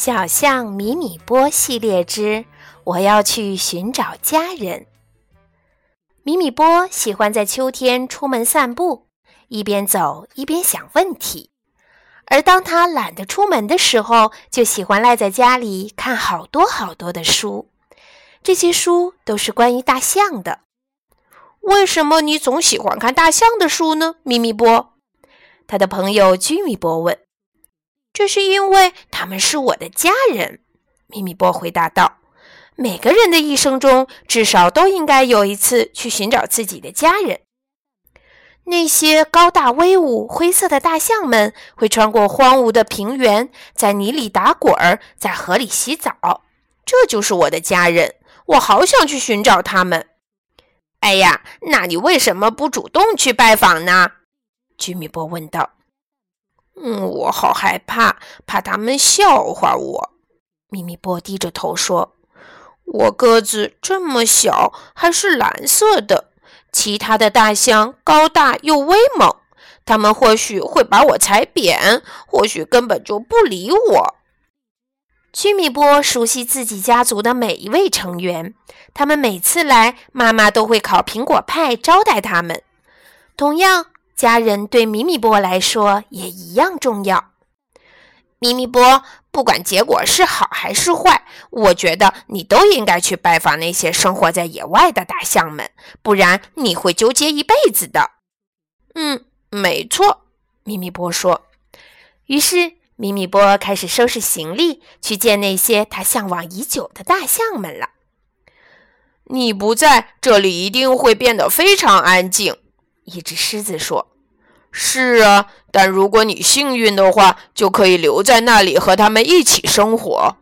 小象米米波系列之我要去寻找家人。米米波喜欢在秋天出门散步，一边走一边想问题；而当他懒得出门的时候，就喜欢赖在家里看好多好多的书。这些书都是关于大象的。为什么你总喜欢看大象的书呢？米米波，他的朋友居米波问。这是因为他们是我的家人，咪咪波回答道。每个人的一生中，至少都应该有一次去寻找自己的家人。那些高大威武、灰色的大象们会穿过荒芜的平原，在泥里打滚儿，在河里洗澡。这就是我的家人，我好想去寻找他们。哎呀，那你为什么不主动去拜访呢？居米波问道。嗯，我好害怕，怕他们笑话我。咪咪波低着头说：“我个子这么小，还是蓝色的。其他的大象高大又威猛，他们或许会把我踩扁，或许根本就不理我。”居米波熟悉自己家族的每一位成员，他们每次来，妈妈都会烤苹果派招待他们。同样。家人对米米波来说也一样重要。米米波，不管结果是好还是坏，我觉得你都应该去拜访那些生活在野外的大象们，不然你会纠结一辈子的。嗯，没错，米米波说。于是，米米波开始收拾行李，去见那些他向往已久的大象们了。你不在这里，一定会变得非常安静。一只狮子说：“是啊，但如果你幸运的话，就可以留在那里和他们一起生活。”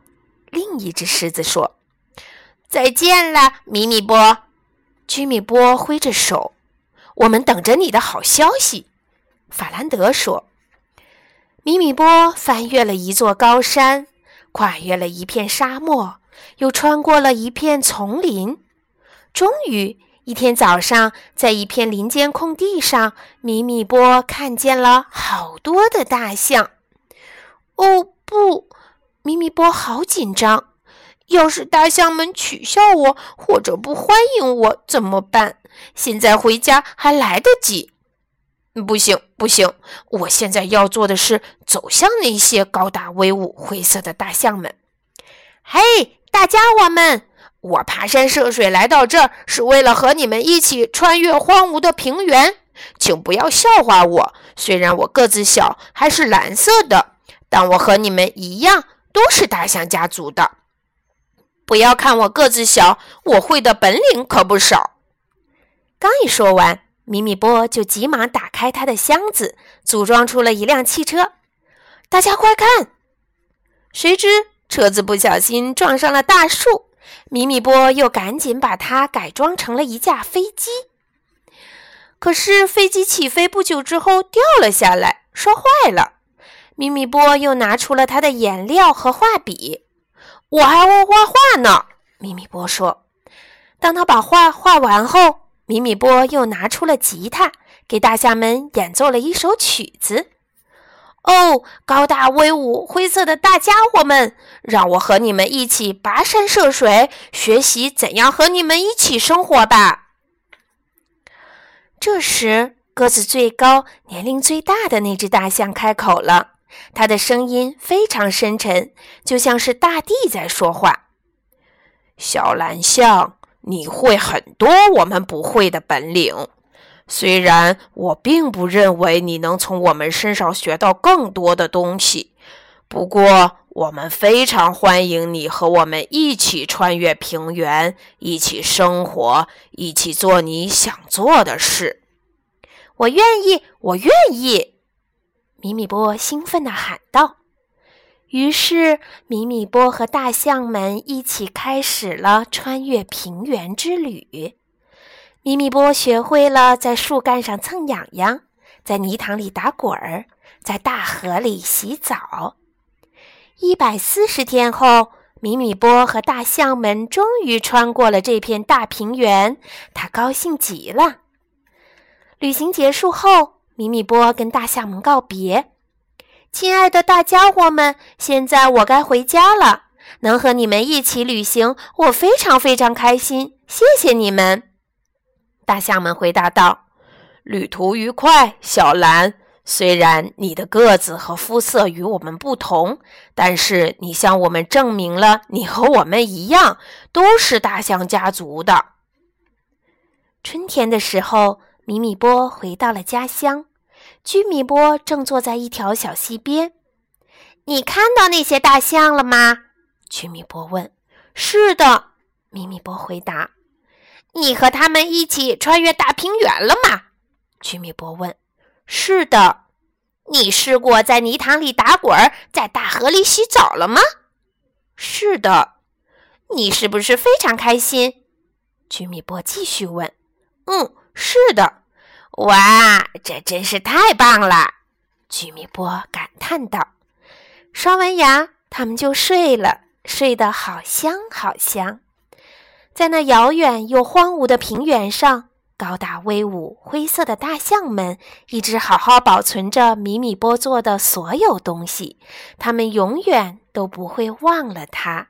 另一只狮子说：“再见了，米米波。”居米波挥着手：“我们等着你的好消息。”法兰德说：“米米波翻越了一座高山，跨越了一片沙漠，又穿过了一片丛林，终于。”一天早上，在一片林间空地上，米米波看见了好多的大象。哦不，米米波好紧张！要是大象们取笑我或者不欢迎我怎么办？现在回家还来得及。不行，不行！我现在要做的是走向那些高大威武、灰色的大象们。嘿，大家伙们！我爬山涉水来到这儿，是为了和你们一起穿越荒芜的平原，请不要笑话我。虽然我个子小，还是蓝色的，但我和你们一样，都是大象家族的。不要看我个子小，我会的本领可不少。刚一说完，米米波就急忙打开他的箱子，组装出了一辆汽车。大家快看！谁知车子不小心撞上了大树。米米波又赶紧把它改装成了一架飞机，可是飞机起飞不久之后掉了下来，摔坏了。米米波又拿出了他的颜料和画笔，我还会画画呢。米米波说：“当他把画画完后，米米波又拿出了吉他，给大象们演奏了一首曲子。”哦，高大威武、灰色的大家伙们，让我和你们一起跋山涉水，学习怎样和你们一起生活吧。这时，个子最高、年龄最大的那只大象开口了，它的声音非常深沉，就像是大地在说话。小蓝象，你会很多我们不会的本领。虽然我并不认为你能从我们身上学到更多的东西，不过我们非常欢迎你和我们一起穿越平原，一起生活，一起做你想做的事。我愿意，我愿意！米米波兴奋地喊道。于是，米米波和大象们一起开始了穿越平原之旅。米米波学会了在树干上蹭痒痒，在泥塘里打滚儿，在大河里洗澡。一百四十天后，米米波和大象们终于穿过了这片大平原，他高兴极了。旅行结束后，米米波跟大象们告别：“亲爱的大家伙们，现在我该回家了。能和你们一起旅行，我非常非常开心。谢谢你们。”大象们回答道：“旅途愉快，小蓝。虽然你的个子和肤色与我们不同，但是你向我们证明了你和我们一样，都是大象家族的。”春天的时候，米米波回到了家乡。居米波正坐在一条小溪边。“你看到那些大象了吗？”居米波问。“是的。”米米波回答。“你和他们一起穿越大平原了吗？”居米波问。“是的。”“你试过在泥塘里打滚，在大河里洗澡了吗？”“是的。”“你是不是非常开心？”居米波继续问。嗯，是的，哇，这真是太棒了！居米波感叹道。刷完牙，他们就睡了，睡得好香好香。在那遥远又荒芜的平原上，高大威武、灰色的大象们一直好好保存着米米波做的所有东西，他们永远都不会忘了它。